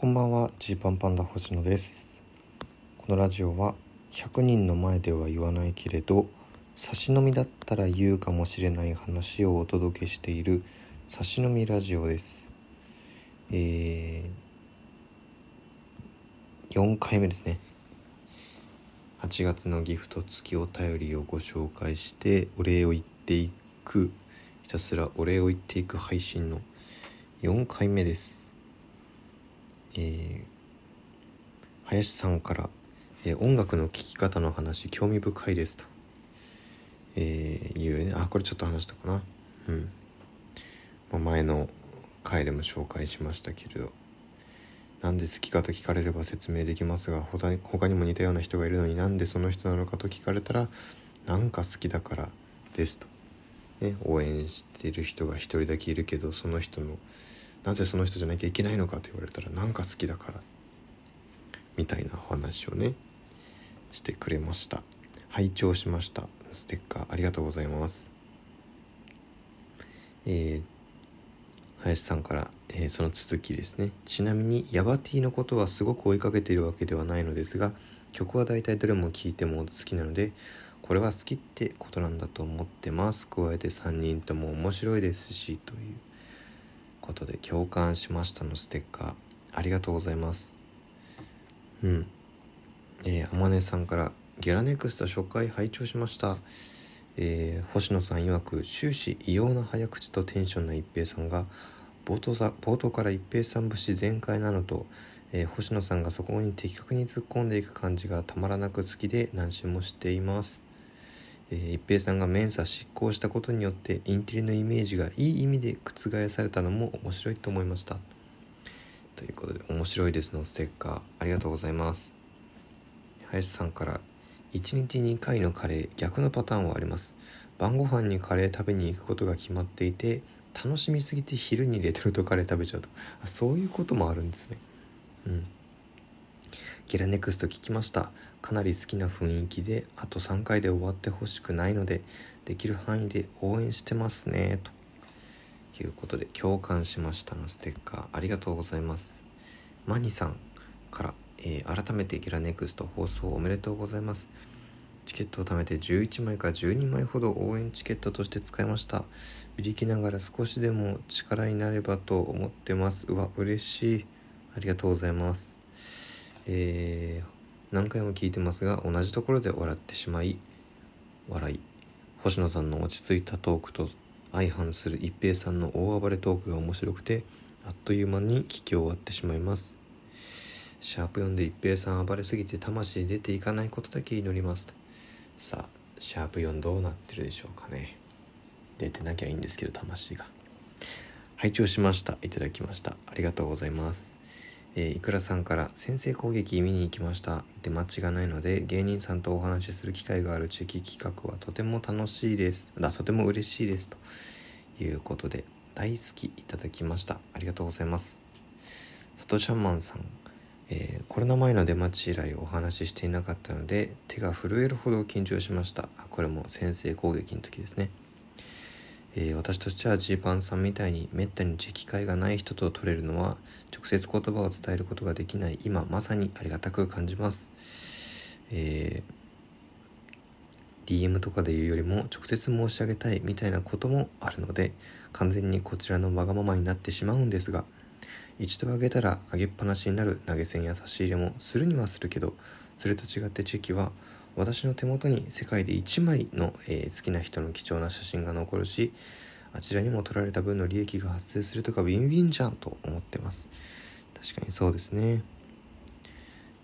こんばんはジーパンパンダ星野です。このラジオは100人の前では言わないけれど差し飲みだったら言うかもしれない話をお届けしている差し飲みラジオです。えー、4回目ですね。8月のギフト付きお便りをご紹介してお礼を言っていくひたすらお礼を言っていく配信の4回目です。えー、林さんから、えー、音楽の聴き方の話興味深いですと、えー、いうね。あこれちょっと話したかな。うん、まあ、前の回でも紹介しましたけれど。なんで好きかと聞かれれば説明できますが他にも似たような人がいるのになんでその人なのかと聞かれたらなんか好きだからですと、ね、応援してる人が一人だけいるけどその人のなぜその人じゃなきゃいけないのかと言われたらなんか好きだからみたいなお話をねしてくれました。拝聴しました。ステッカーありがとうございます。えー、林さんから、えー、その続きですね。ちなみにヤバティのことはすごく追いかけているわけではないのですが曲は大体どれも聴いても好きなのでこれは好きってことなんだと思ってます。加えて3人とも面白いですしという。ことで共感しましたのステッカーありがとうございます。うん。えー、あまねさんからゲラネクスト初回拝聴しました。えー、星野さん曰く終始異様な早口とテンションな一平さんが冒頭さ冒頭から一平さん節全開なのと、えー、星野さんがそこに的確に突っ込んでいく感じがたまらなく好きで何周もしています。えー、一平さんがメンサ執行したことによってインテリのイメージがいい意味で覆されたのも面白いと思いました。ということで面白いですのステッカーありがとうございます。林さんから1日2回のカレー逆のパターンはあります。晩ご飯にカレー食べに行くことが決まっていて楽しみすぎて昼にレトルトカレー食べちゃうとあそういうこともあるんですね。うん。ゲラネクスト聞きました。かなり好きな雰囲気であと3回で終わってほしくないのでできる範囲で応援してますね。ということで共感しましたのステッカーありがとうございます。マニさんから、えー、改めてゲラネクスト放送おめでとうございます。チケットを貯めて11枚か12枚ほど応援チケットとして使いました。ビリきながら少しでも力になればと思ってます。うわ嬉しい。ありがとうございます。えー、何回も聞いてますが同じところで笑ってしまい笑い。星野さんの落ち着いたトークと相反する一平さんの大暴れトークが面白くてあっという間に聞き終わってしまいます。シャープ4で一平さん暴れすぎて魂出ていかないことだけ祈ります。さあシャープ4どうなってるでしょうかね。出てなきゃいいんですけど魂が。拝聴しました。いただきました。ありがとうございます。えー、いくらさんから先制攻撃見に行きました。出待ちがないので芸人さんとお話しする機会がある地域企画はとても楽しいです。だとても嬉しいです。ということで大好きいただきました。ありがとうございます。サトシャンマンさん、えー、コロナ前の出待ち以来お話ししていなかったので手が震えるほど緊張しました。これも先制攻撃の時ですね。えー、私としてはジーパンさんみたいにめったに機会がない人と取れるのは直接言葉を伝えることができない今まさにありがたく感じます、えー、DM とかで言うよりも直接申し上げたいみたいなこともあるので完全にこちらのわがままになってしまうんですが一度あげたらあげっぱなしになる投げ銭や差し入れもするにはするけどそれと違ってチェキは私の手元に世界で1枚の、えー、好きな人の貴重な写真が残るしあちらにも取られた分の利益が発生するとかウィンウィンじゃんと思ってます。確かにそうですね。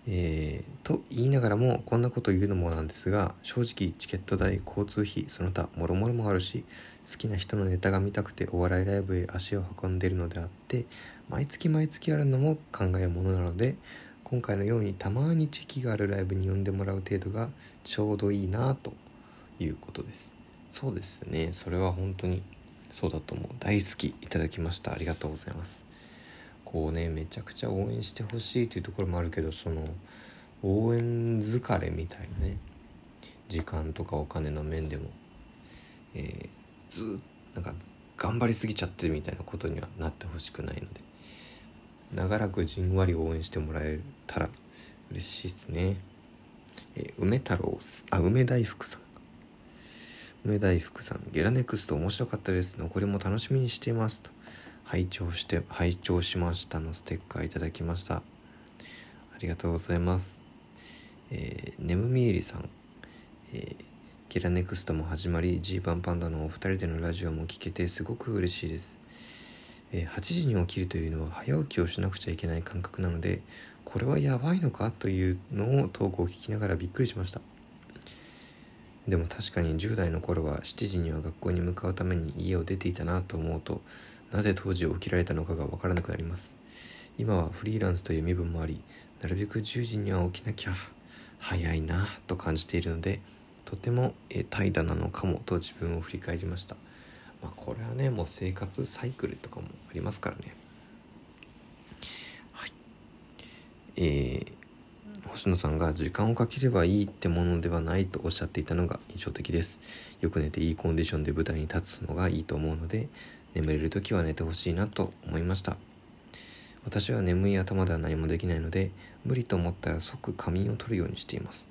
えー、と言いながらもこんなこと言うのもなんですが正直チケット代交通費その他もろもろもあるし好きな人のネタが見たくてお笑いライブへ足を運んでいるのであって毎月毎月あるのも考えものなので今回のようにたまにチェキがあるライブに呼んでもらう程度がちょうどいいなということです。そうですね。それは本当にそうだと思う大好き。いただきました。ありがとうございます。こうねめちゃくちゃ応援してほしいというところもあるけどその応援疲れみたいなね。時間とかお金の面でも、えー、ずなんか頑張りすぎちゃってるみたいなことにはなってほしくないので。長らくじんわり応援してもらえたら嬉しいですね。え梅太郎あ梅大福さん梅大福さん。ゲラネクスト面白かったです。残りも楽しみにしていますと。拝聴して拝聴しましたのステッカーいただきました。ありがとうございます。えー、ネムミエリさん、えー、ゲラネクストも始まりジーパンパンダのお二人でのラジオも聞けてすごく嬉しいです、え、8時に起きるというのは早起きをしなくちゃいけない感覚なのでこれはやばいのかというのをトークを聞きながらびっくりしました。でも確かに10代の頃は7時には学校に向かうために家を出ていたなと思うとなぜ当時起きられたのかが分からなくなります。今はフリーランスという身分もありなるべく10時には起きなきゃ早いなと感じているのでとても怠惰なのかもと自分を振り返りました、まあ、これはねもう生活サイクルとかもありますからね。はい。えー、星野さんが時間をかければいいってものではないとおっしゃっていたのが印象的です。よく寝ていいコンディションで舞台に立つのがいいと思うので眠れる時は寝てほしいなと思いました。私は眠い頭では何もできないので無理と思ったら即仮眠を取るようにしています。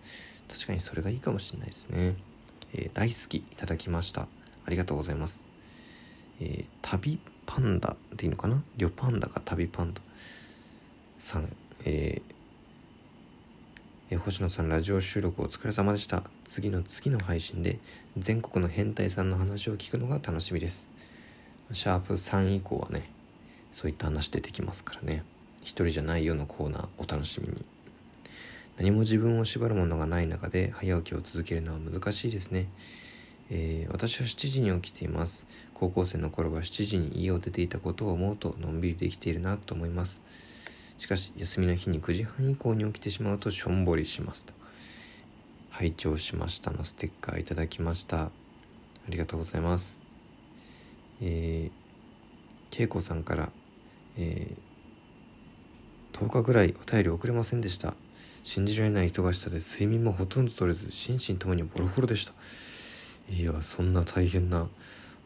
確かにそれがいいかもしれないですね、えー、大好きいただきました。ありがとうございます、えー、旅パンダっていいのかな？リョパンダが旅パンダ。さん、えーえ星野さんラジオ収録お疲れ様でした。次の次の配信で全国の変態さんの話を聞くのが楽しみです。シャープ3以降はねそういった話出てきますからね。一人じゃないよのコーナーお楽しみに。何も自分を縛るものがない中で早起きを続けるのは難しいですね、えー、私は7時に起きています。高校生の頃は7時に家を出ていたことを思うとのんびりできているなと思います。しかし休みの日に9時半以降に起きてしまうとしょんぼりしますと。拝聴しましたのステッカーいただきました。ありがとうございます。えー、恵子さんからえー、10日ぐらいお便り遅れませんでした。信じられない忙しさで睡眠もほとんど取れず心身ともにボロボロでした。いやそんな大変な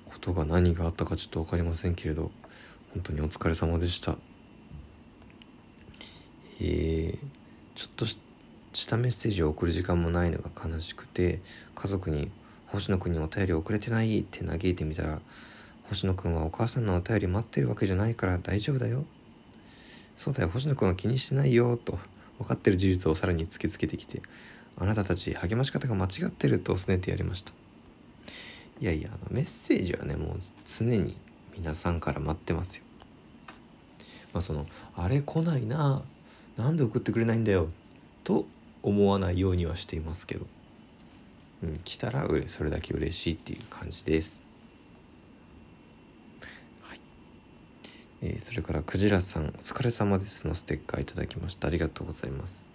ことが何があったかちょっと分かりませんけれど本当にお疲れ様でしたえー、ちょっとしたメッセージを送る時間もないのが悲しくて家族に「星野くんにお便り遅れてない」って嘆いてみたら星野くんはお母さんのお便り待ってるわけじゃないから大丈夫だよ。そうだよ、星野くんは気にしてないよ、と分かってる事実をさらに突きつけてきて、あなたたち励まし方が間違ってるとすねてやりました。いやいや、あのメッセージはね、もう常に皆さんから待ってますよ。まあその、あれ来ないな、なんで送ってくれないんだよ、と思わないようにはしていますけど、うん、来たらそれだけ嬉しいっていう感じです。はいえー、それからクジラさんお疲れ様ですのステッカーいただきましたありがとうございます、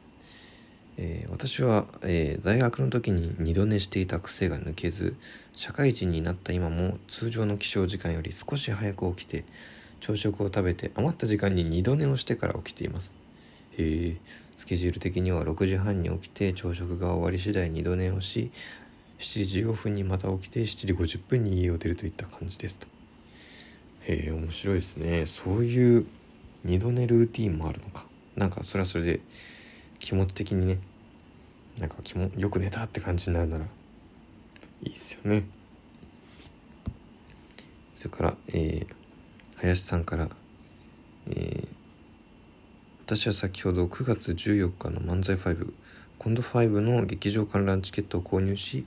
えー、私は、えー、大学の時に二度寝していた癖が抜けず社会人になった今も通常の起床時間より少し早く起きて朝食を食べて余った時間に二度寝をしてから起きています。へえスケジュール的には6時半に起きて朝食が終わり次第二度寝をし7時15分にまた起きて7時50分に家を出るといった感じです。とへえ面白いですね。そういう二度寝ルーティンもあるのか。なんかそれはそれで気持ち的にねなんか気もよく寝たって感じになるならいいっすよね。それからえー、林さんからえー、私は先ほど9月14日の漫才5今度5の劇場観覧チケットを購入し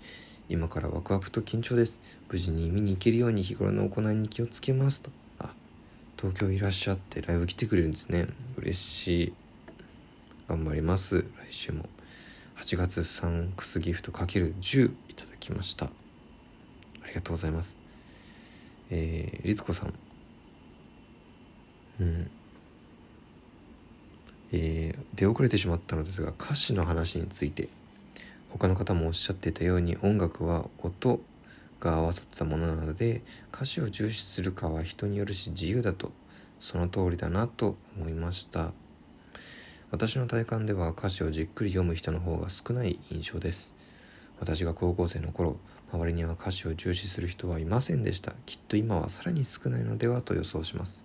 今からワクワクと緊張です。無事に見に行けるように日頃の行いに気をつけますと。あ東京いらっしゃってライブ来てくれるんですね。嬉しい。頑張ります。来週も。8月サンクスギフトかける10いただきました。ありがとうございます。えー、律子さん。うん。えー、出遅れてしまったのですが歌詞の話について。他の方もおっしゃっていたように音楽は音が合わさったものなので歌詞を重視するかは人によるし自由だと。その通りだなと思いました。私の体感では歌詞をじっくり読む人の方が少ない印象です。私が高校生の頃周りには歌詞を重視する人はいませんでした。きっと今はさらに少ないのではと予想します。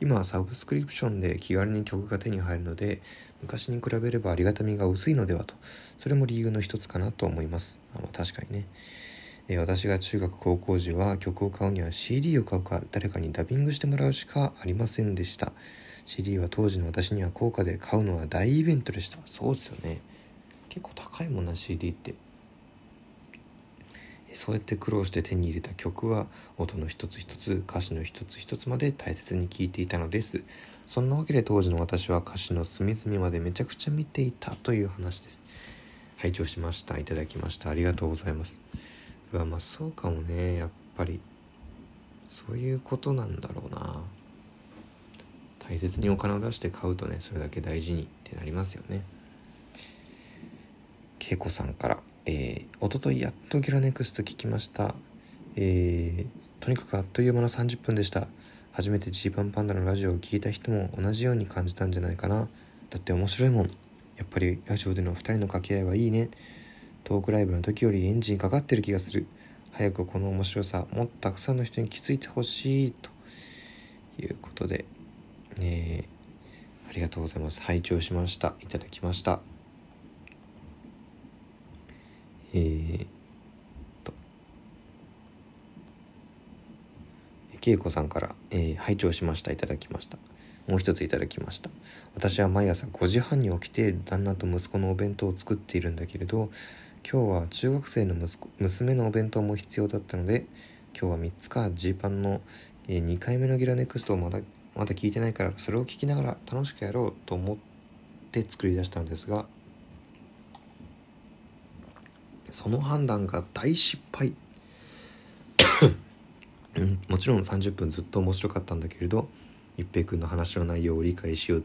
今はサブスクリプションで気軽に曲が手に入るので昔に比べればありがたみが薄いのではとそれも理由の一つかなと思います。あ確かにね、え、私が中学高校時は曲を買うには CD を買うか誰かにダビングしてもらうしかありませんでした。CD は当時の私には高価で買うのは大イベントでした。そうですよね。結構高いもんな CD って。そうやって苦労して手に入れた曲は音の一つ一つ歌詞の一つ一つまで大切に聴いていたのです。そんなわけで当時の私は歌詞の隅々までめちゃくちゃ見ていたという話です。拝聴しました。いただきました。ありがとうございます。うわまあそうかもね。やっぱりそういうことなんだろうな。大切にお金を出して買うとねそれだけ大事にってなりますよね恵子さんからえー、おとといやっとギラネクスト聞きました。えー、とにかくあっという間の30分でした。初めてジーパンパンダのラジオを聴いた人も同じように感じたんじゃないかな。だって面白いもん。やっぱりラジオでの2人の掛け合いはいいね。トークライブの時よりエンジンかかってる気がする。早くこの面白さ、もっとたくさんの人に気づいてほしい。ということで、えー、ありがとうございます。拝聴しました。いただきました。えー、と恵子さんから、えー、拝聴しましたいただきましたもう一ついただきました私は毎朝5時半に起きて旦那と息子のお弁当を作っているんだけれど今日は中学生の息子娘のお弁当も必要だったので今日は3つかジーパンの、えー、2回目のギラネクストをまだまだ聞いてないからそれを聞きながら楽しくやろうと思って作り出したのですがその判断が大失敗、もちろん30分ずっと面白かったんだけれど一平君の話の内容を理解しよう